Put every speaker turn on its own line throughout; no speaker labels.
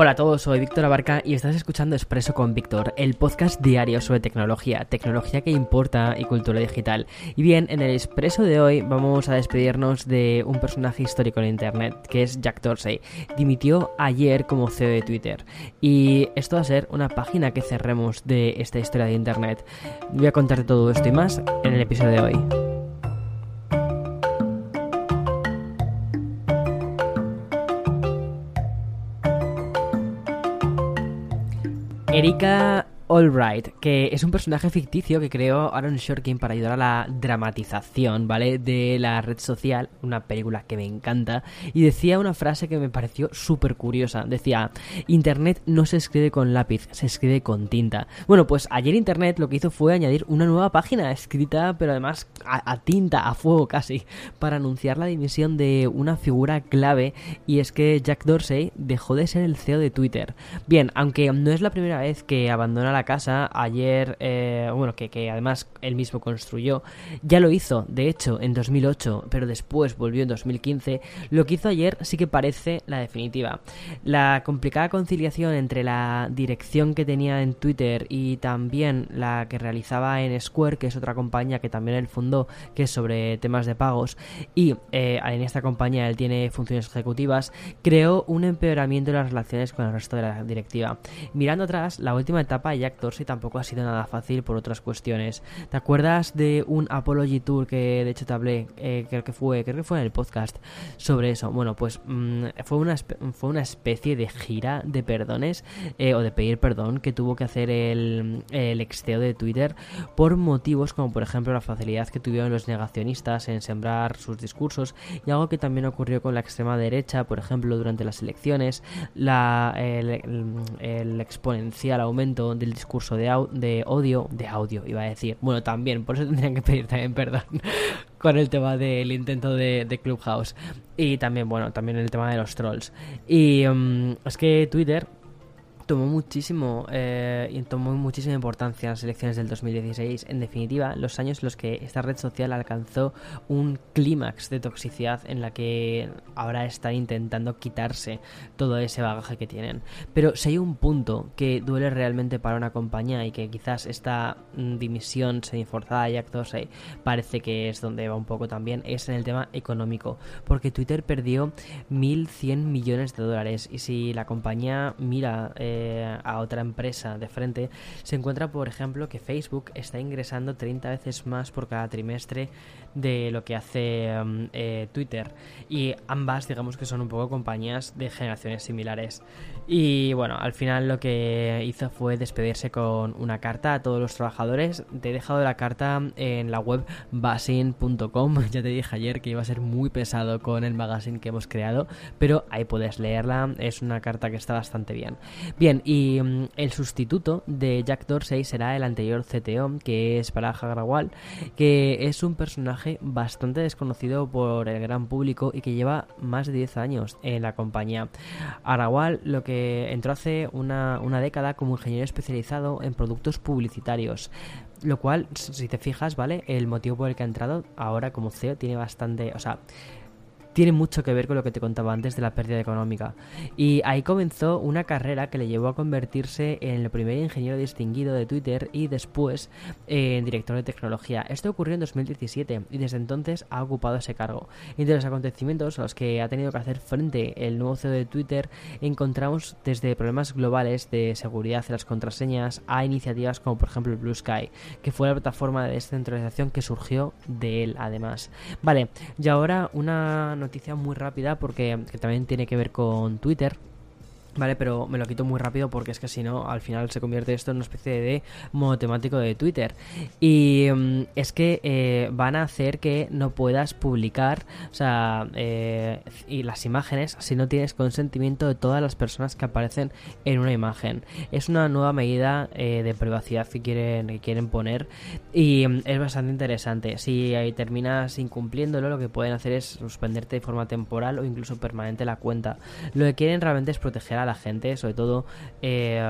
Hola a todos, soy Víctor Abarca y estás escuchando Expreso con Víctor, el podcast diario sobre tecnología, tecnología que importa y cultura digital. Y bien, en el Expreso de hoy vamos a despedirnos de un personaje histórico en Internet, que es Jack Dorsey. Dimitió ayer como CEO de Twitter. Y esto va a ser una página que cerremos de esta historia de Internet. Voy a contarte todo esto y más en el episodio de hoy. Erika Alright, que es un personaje ficticio que creó Aaron Shorkin para ayudar a la dramatización, ¿vale? De la red social, una película que me encanta, y decía una frase que me pareció súper curiosa. Decía, Internet no se escribe con lápiz, se escribe con tinta. Bueno, pues ayer Internet lo que hizo fue añadir una nueva página escrita, pero además a, a tinta, a fuego casi, para anunciar la dimisión de una figura clave, y es que Jack Dorsey dejó de ser el CEO de Twitter. Bien, aunque no es la primera vez que abandona la casa ayer, eh, bueno, que, que, además él mismo construyó, ya lo hizo, de hecho, en 2008, pero después volvió en 2015, lo que hizo ayer sí que parece la definitiva. La complicada conciliación entre la dirección que tenía en Twitter y también la que realizaba en Square, que es otra compañía que también él fundó, que es sobre temas de pagos, y eh, en esta compañía él tiene funciones ejecutivas, creó un empeoramiento de las relaciones con el resto de la directiva. Mirando atrás, la última etapa ya Jack Dorsey tampoco ha sido nada fácil por otras cuestiones. ¿Te acuerdas de un Apology Tour que de hecho te hablé, eh, creo que fue, creo que fue en el podcast sobre eso? Bueno, pues mmm, fue, una, fue una especie de gira de perdones eh, o de pedir perdón que tuvo que hacer el, el exteo de Twitter por motivos como por ejemplo la facilidad que tuvieron los negacionistas en sembrar sus discursos y algo que también ocurrió con la extrema derecha, por ejemplo, durante las elecciones, la, el, el exponencial aumento del discurso de, de odio, de audio iba a decir, bueno también, por eso tendrían que pedir también perdón con el tema del intento de, de, Clubhouse. Y también, bueno, también el tema de los trolls. Y um, es que Twitter tomó muchísimo eh, y tomó muchísima importancia las elecciones del 2016. En definitiva, los años en los que esta red social alcanzó un clímax de toxicidad en la que ahora están intentando quitarse todo ese bagaje que tienen. Pero si hay un punto que duele realmente para una compañía y que quizás esta mm, dimisión semiforzada Jack Dorsey parece que es donde va un poco también, es en el tema económico. Porque Twitter perdió 1.100 millones de dólares y si la compañía mira... Eh, a otra empresa de frente, se encuentra, por ejemplo, que Facebook está ingresando 30 veces más por cada trimestre de lo que hace um, eh, Twitter. Y ambas, digamos que son un poco compañías de generaciones similares. Y bueno, al final lo que hizo fue despedirse con una carta a todos los trabajadores. Te he dejado la carta en la web basin.com. Ya te dije ayer que iba a ser muy pesado con el magazine que hemos creado, pero ahí puedes leerla. Es una carta que está bastante bien. Bien, y um, el sustituto de Jack Dorsey será el anterior CTO, que es Parag Agrawal, que es un personaje bastante desconocido por el gran público y que lleva más de 10 años en la compañía. Agrawal lo que entró hace una, una década como ingeniero especializado en productos publicitarios. Lo cual, si te fijas, ¿vale? El motivo por el que ha entrado ahora como CEO tiene bastante. O sea, tiene mucho que ver con lo que te contaba antes de la pérdida económica. Y ahí comenzó una carrera que le llevó a convertirse en el primer ingeniero distinguido de Twitter y después en director de tecnología. Esto ocurrió en 2017 y desde entonces ha ocupado ese cargo. Entre los acontecimientos a los que ha tenido que hacer frente el nuevo CEO de Twitter encontramos desde problemas globales de seguridad de las contraseñas a iniciativas como por ejemplo Blue Sky, que fue la plataforma de descentralización que surgió de él además. Vale, y ahora una noticia muy rápida porque que también tiene que ver con Twitter ¿vale? Pero me lo quito muy rápido porque es que si no, al final se convierte esto en una especie de modo temático de Twitter. Y mm, es que eh, van a hacer que no puedas publicar, o sea, eh, y las imágenes si no tienes consentimiento de todas las personas que aparecen en una imagen. Es una nueva medida eh, de privacidad que quieren, quieren poner y mm, es bastante interesante. Si terminas incumpliéndolo, lo que pueden hacer es suspenderte de forma temporal o incluso permanente la cuenta. Lo que quieren realmente es proteger a la gente, sobre todo eh,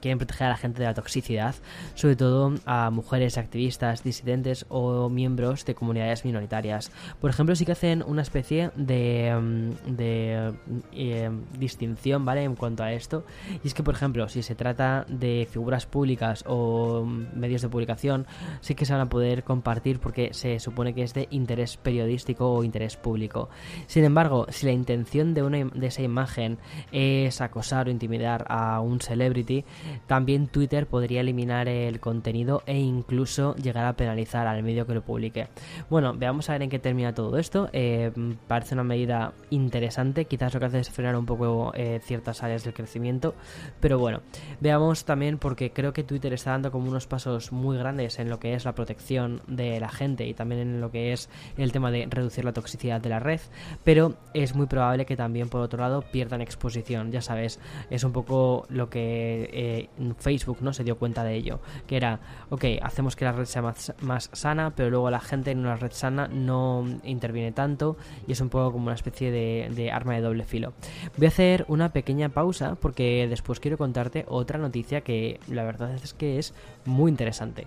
quieren proteger a la gente de la toxicidad, sobre todo a mujeres activistas, disidentes o miembros de comunidades minoritarias. Por ejemplo, sí que hacen una especie de, mm, de eh, distinción, ¿vale? En cuanto a esto, y es que, por ejemplo, si se trata de figuras públicas o medios de publicación, sí que se van a poder compartir porque se supone que es de interés periodístico o interés público. Sin embargo, si la intención de, una, de esa imagen es acosar o intimidar a un celebrity, también Twitter podría eliminar el contenido e incluso llegar a penalizar al medio que lo publique. Bueno, veamos a ver en qué termina todo esto. Eh, parece una medida interesante, quizás lo que hace es frenar un poco eh, ciertas áreas del crecimiento, pero bueno, veamos también porque creo que Twitter está dando como unos pasos muy grandes en lo que es la protección de la gente y también en lo que es el tema de reducir la toxicidad de la red, pero es muy probable que también por otro lado pierdan exposición. Ya sabes, es un poco lo que eh, Facebook no se dio cuenta de ello, que era, ok, hacemos que la red sea más, más sana, pero luego la gente en una red sana no interviene tanto y es un poco como una especie de, de arma de doble filo. Voy a hacer una pequeña pausa porque después quiero contarte otra noticia que la verdad es que es muy interesante.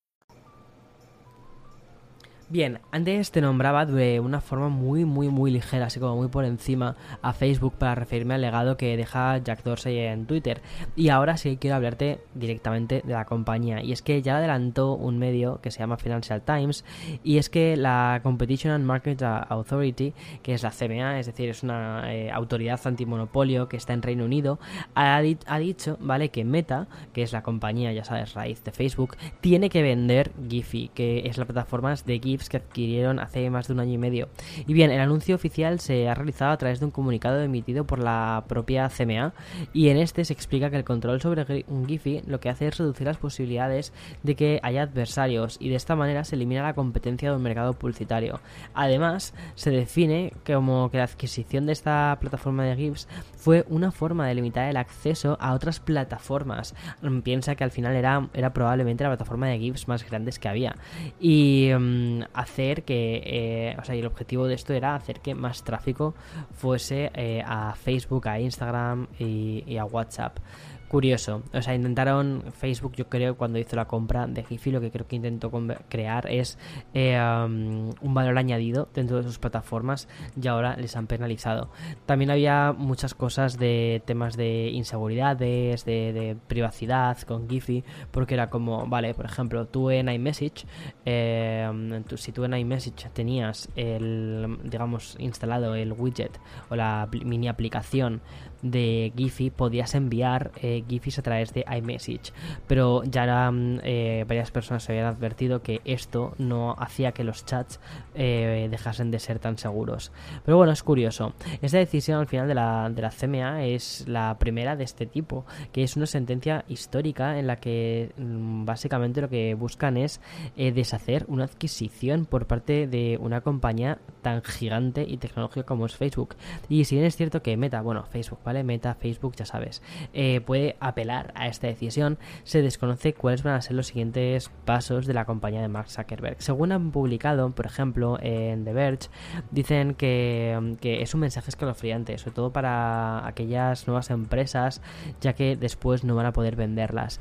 Bien, antes te nombraba de una forma muy, muy, muy ligera, así como muy por encima a Facebook para referirme al legado que deja Jack Dorsey en Twitter. Y ahora sí quiero hablarte directamente de la compañía. Y es que ya adelantó un medio que se llama Financial Times. Y es que la Competition and Market Authority, que es la CMA, es decir, es una eh, autoridad antimonopolio que está en Reino Unido, ha, dicho, ¿vale? Que Meta, que es la compañía, ya sabes, raíz de Facebook, tiene que vender Giphy, que es la plataforma de GIF que adquirieron hace más de un año y medio. Y bien, el anuncio oficial se ha realizado a través de un comunicado emitido por la propia CMA y en este se explica que el control sobre un Giphy lo que hace es reducir las posibilidades de que haya adversarios y de esta manera se elimina la competencia del mercado publicitario. Además, se define como que la adquisición de esta plataforma de GIFs fue una forma de limitar el acceso a otras plataformas. Piensa que al final era, era probablemente la plataforma de GIFs más grandes que había. Y mm, hacer que, eh, o sea, y el objetivo de esto era hacer que más tráfico fuese eh, a Facebook, a Instagram y a WhatsApp curioso. O sea, intentaron Facebook, yo creo, cuando hizo la compra de Giphy, lo que creo que intentó crear es eh, um, un valor añadido dentro de sus plataformas y ahora les han penalizado. También había muchas cosas de temas de inseguridades, de, privacidad con Giphy, porque era como, vale, por ejemplo, tú en iMessage, eh, si tú en iMessage tenías el, digamos, instalado el widget o la mini aplicación de Giphy podías enviar eh, Giphy a través de iMessage, pero ya mm, eh, varias personas se habían advertido que esto no hacía que los chats eh, dejasen de ser tan seguros. Pero bueno, es curioso. Esta decisión al final de la, de la CMA es la primera de este tipo, que es una sentencia histórica en la que mm, básicamente lo que buscan es eh, deshacer una adquisición por parte de una compañía tan gigante y tecnológica como es Facebook. Y si bien es cierto que Meta, bueno, Facebook, Meta, Facebook, ya sabes, eh, puede apelar a esta decisión, se desconoce cuáles van a ser los siguientes pasos de la compañía de Mark Zuckerberg. Según han publicado, por ejemplo, en The Verge, dicen que, es un mensaje escalofriante, sobre todo para aquellas nuevas empresas, ya que después no van a poder venderlas.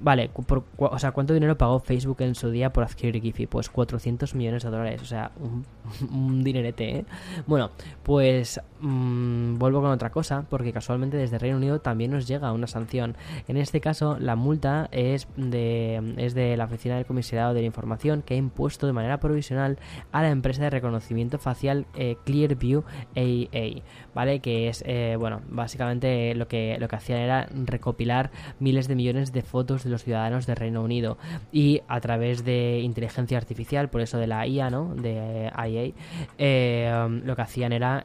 Vale, o sea, ¿cuánto dinero pagó Facebook en su día por adquirir Pues 400 millones de dólares, o sea, un, dinerete, ¿eh? Bueno, pues mmm, vuelvo con otra cosa, porque casualmente desde Reino Unido también nos llega una sanción. En este caso, la multa es de, es de la Oficina del Comisariado de la Información que ha impuesto de manera provisional a la empresa de reconocimiento facial eh, Clearview AA, ¿vale? Que es, eh, bueno, básicamente lo que, lo que hacían era recopilar miles de millones de fotos de los ciudadanos de Reino Unido y a través de inteligencia artificial, por eso de la IA, ¿no? De IA, eh, lo que hacían era,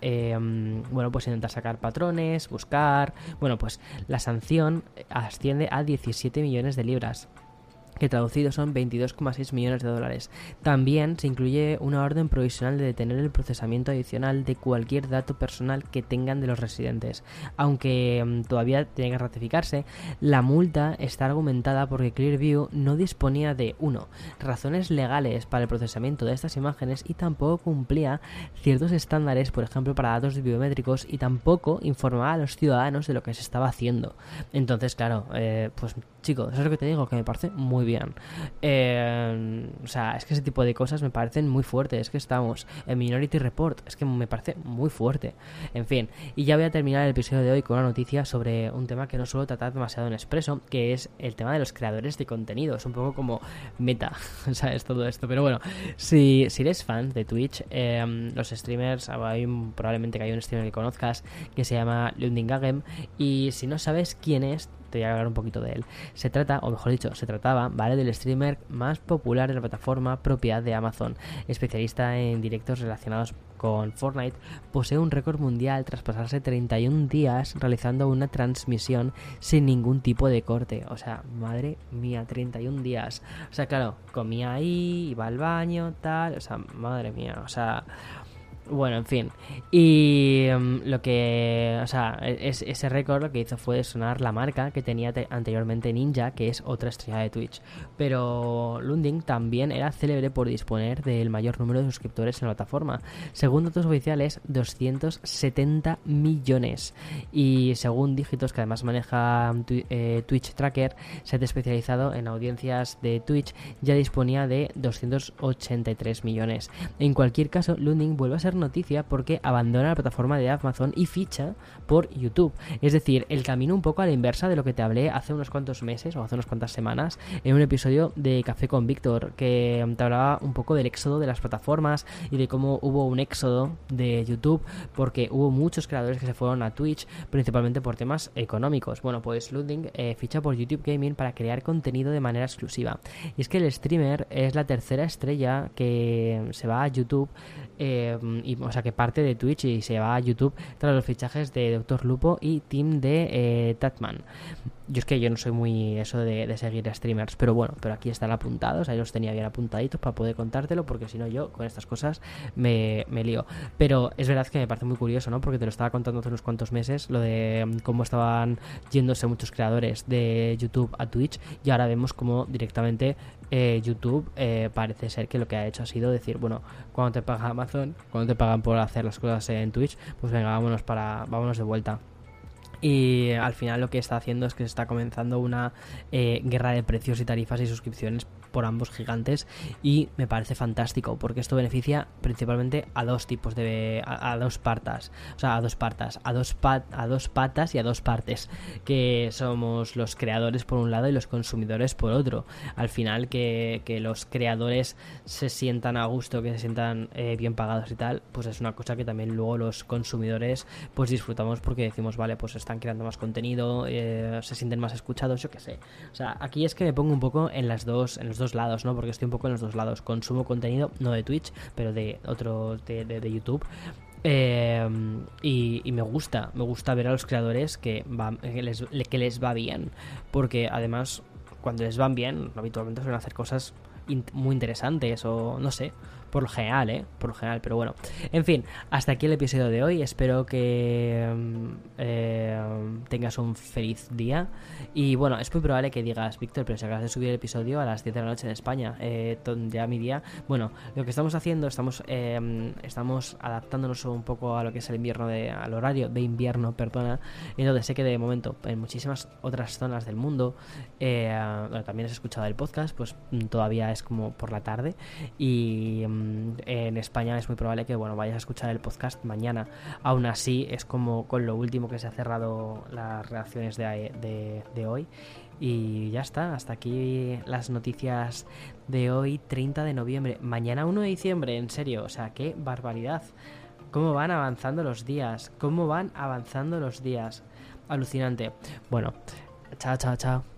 bueno, pues intentar sacar patrones, buscar, bueno, pues la sanción asciende a 17 millones de libras que traducido son 22,6 millones de dólares. También se incluye una orden provisional de detener el procesamiento adicional de cualquier dato personal que tengan de los residentes. Aunque mm, todavía tiene que ratificarse, la multa está argumentada porque Clearview no disponía de 1. razones legales para el procesamiento de estas imágenes y tampoco cumplía ciertos estándares, por ejemplo, para datos biométricos y tampoco informaba a los ciudadanos de lo que se estaba haciendo. Entonces, claro, eh, pues chicos, eso es lo que te digo, que me parece muy bien. Eh, o sea, es que ese tipo de cosas me parecen muy fuertes. Es que estamos en Minority Report, es que me parece muy fuerte. En fin, y ya voy a terminar el episodio de hoy con una noticia sobre un tema que no suelo tratar demasiado en expreso, que es el tema de los creadores de contenido. Es un poco como meta, ¿sabes? Todo esto. Pero bueno, si, si eres fan de Twitch, eh, los streamers, hay probablemente que hay un streamer que conozcas que se llama Lundingagem, y si no sabes quién es, te voy a hablar un poquito de él. Se trata, o mejor dicho, se trataba, ¿vale? Del streamer más popular de la plataforma propia de Amazon, especialista en directos relacionados con Fortnite, posee un récord mundial tras pasarse 31 días realizando una transmisión sin ningún tipo de corte. O sea, madre mía, 31 días. O sea, claro, comía ahí, iba al baño, tal. O sea, madre mía, o sea bueno, en fin. Y em, lo que. O sea, es, ese récord lo que hizo fue sonar la marca que tenía anteriormente Ninja, que es otra estrella de Twitch. Pero Lunding también era célebre por disponer del mayor número de suscriptores en la plataforma. Según datos oficiales, 270 millones. Y según dígitos que además maneja eh, Twitch Tracker, se ha especializado en audiencias de Twitch, ya disponía de 283 millones. En cualquier caso, Lunding vuelve a ser noticia porque abandona la plataforma de Amazon y ficha por YouTube. Es decir, el camino un poco a la inversa de lo que te hablé hace unos cuantos meses o hace unas cuantas semanas en un episodio de Café con Víctor que te hablaba un poco del éxodo de las plataformas y de cómo hubo un éxodo de YouTube porque hubo muchos creadores que se fueron a Twitch principalmente por temas económicos. Bueno, pues Luding eh, ficha por YouTube Gaming para crear contenido de manera exclusiva. Y es que el streamer es la tercera estrella que se va a YouTube eh, y, o sea, que parte de Twitch y se va a YouTube tras los fichajes de Doctor Lupo y Team de eh, Tatman. Yo es que yo no soy muy eso de, seguir a streamers, pero bueno, pero aquí están apuntados, ahí los tenía bien apuntaditos para poder contártelo, porque si no yo con estas cosas me, me lío. Pero es verdad que me parece muy curioso, ¿no? Porque te lo estaba contando hace unos cuantos meses, lo de mm, cómo estaban yéndose muchos creadores de YouTube a Twitch, y ahora vemos cómo directamente eh, YouTube eh, parece ser que lo que ha hecho ha sido decir, bueno, cuando te paga Amazon, cuando te pagan por hacer las cosas en Twitch, pues venga, vámonos para, vámonos de vuelta. Y al final lo que está haciendo es que se está comenzando una eh, guerra de precios y tarifas y suscripciones por ambos gigantes y me parece fantástico porque esto beneficia principalmente a dos tipos de a, dos partas o sea a dos partas a dos a dos patas y a dos partes que somos los creadores por un lado y los consumidores por otro. Al final que, los creadores se sientan a gusto que se sientan eh, bien pagados y tal pues es una cosa que también luego los consumidores pues disfrutamos porque decimos vale pues están creando más contenido eh, se sienten más escuchados yo qué sé. O sea aquí es que me pongo un poco en las dos en los dos lados, ¿no? Porque estoy un poco en los dos lados. Consumo contenido, no de Twitch, pero de otro, de, de, YouTube. Eh, y, me gusta, me gusta ver a los creadores que, va, que, les, que les va bien. Porque además, cuando les van bien, habitualmente suelen hacer cosas muy interesantes o no sé. Por lo general, ¿eh? Por lo general, pero bueno. En fin, hasta aquí el episodio de hoy. Espero que mm, eh, tengas un feliz día. Y bueno, es muy probable que digas, Víctor, pero si acabas de subir el episodio a las 10 de la noche en España, eh, ya mi día. Bueno, lo que estamos haciendo, estamos, eh, estamos adaptándonos un poco a lo que es el invierno, de, al horario de invierno, perdona. Entonces sé que de momento en muchísimas otras zonas del mundo, bueno, también has escuchado el podcast, pues mm, todavía es como por la tarde. Y mm, en España es muy probable que bueno vayas a escuchar el podcast mañana. Aún así, es como con lo último que se ha cerrado las reacciones de, de, hoy. Y ya está, hasta aquí las noticias de hoy, 30 de noviembre. Mañana 1 de diciembre, en serio, o sea, qué barbaridad. Cómo van avanzando los días, cómo van avanzando los días. Alucinante. Bueno, chao, chao, chao.